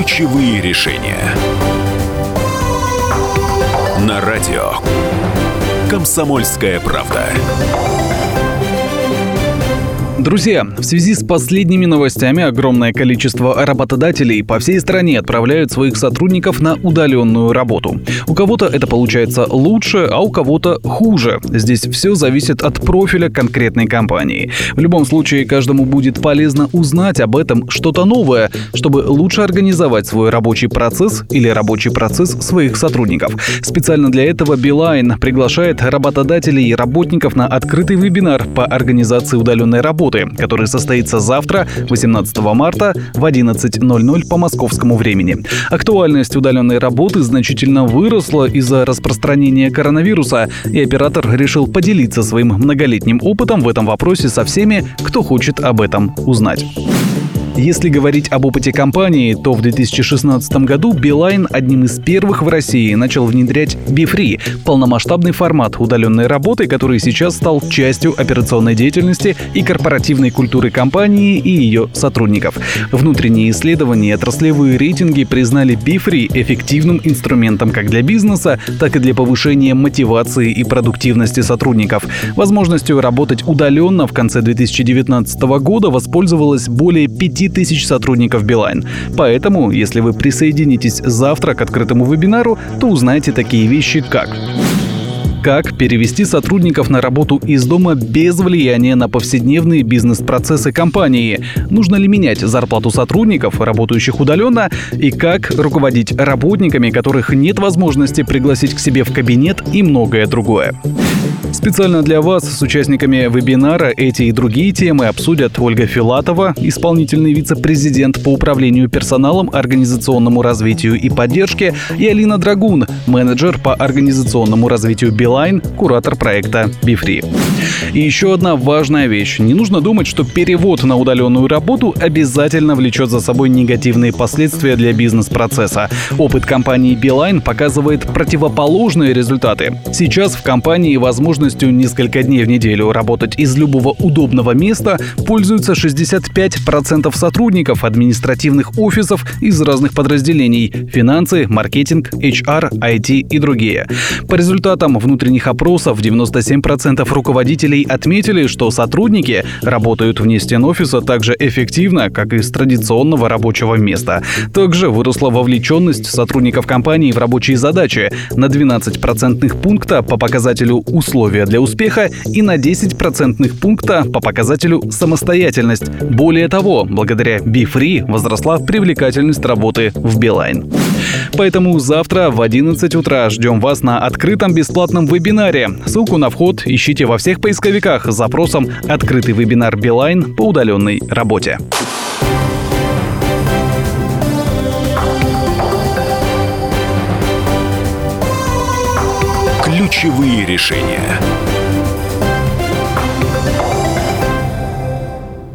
Ключевые решения. На радио. Комсомольская правда. Друзья, в связи с последними новостями огромное количество работодателей по всей стране отправляют своих сотрудников на удаленную работу. У кого-то это получается лучше, а у кого-то хуже. Здесь все зависит от профиля конкретной компании. В любом случае, каждому будет полезно узнать об этом что-то новое, чтобы лучше организовать свой рабочий процесс или рабочий процесс своих сотрудников. Специально для этого Билайн приглашает работодателей и работников на открытый вебинар по организации удаленной работы работы, который состоится завтра, 18 марта в 11.00 по московскому времени. Актуальность удаленной работы значительно выросла из-за распространения коронавируса, и оператор решил поделиться своим многолетним опытом в этом вопросе со всеми, кто хочет об этом узнать. Если говорить об опыте компании, то в 2016 году Билайн одним из первых в России начал внедрять BeFree — полномасштабный формат удаленной работы, который сейчас стал частью операционной деятельности и корпоративной культуры компании и ее сотрудников. Внутренние исследования и отраслевые рейтинги признали BeFree эффективным инструментом как для бизнеса, так и для повышения мотивации и продуктивности сотрудников. Возможностью работать удаленно в конце 2019 года воспользовалось более 5 10 тысяч сотрудников Билайн. Поэтому, если вы присоединитесь завтра к открытому вебинару, то узнаете такие вещи, как как перевести сотрудников на работу из дома без влияния на повседневные бизнес-процессы компании? Нужно ли менять зарплату сотрудников, работающих удаленно? И как руководить работниками, которых нет возможности пригласить к себе в кабинет и многое другое? Специально для вас с участниками вебинара эти и другие темы обсудят Ольга Филатова, исполнительный вице-президент по управлению персоналом, организационному развитию и поддержке, и Алина Драгун, менеджер по организационному развитию Билайн, куратор проекта BeFree. И еще одна важная вещь. Не нужно думать, что перевод на удаленную работу обязательно влечет за собой негативные последствия для бизнес-процесса. Опыт компании Beeline показывает противоположные результаты. Сейчас в компании возможностью несколько дней в неделю работать из любого удобного места пользуются 65% сотрудников административных офисов из разных подразделений – финансы, маркетинг, HR, IT и другие. По результатам внутренних опросов 97% руководителей отметили, что сотрудники работают вне стен офиса так же эффективно, как и с традиционного рабочего места. Также выросла вовлеченность сотрудников компании в рабочие задачи на 12 процентных пункта по показателю условия для успеха и на 10 процентных пункта по показателю самостоятельность. Более того, благодаря BeFree возросла привлекательность работы в Билайн. Поэтому завтра в 11 утра ждем вас на открытом бесплатном вебинаре. Ссылку на вход ищите во всех поисковиках с запросом «Открытый вебинар Билайн по удаленной работе». Ключевые решения.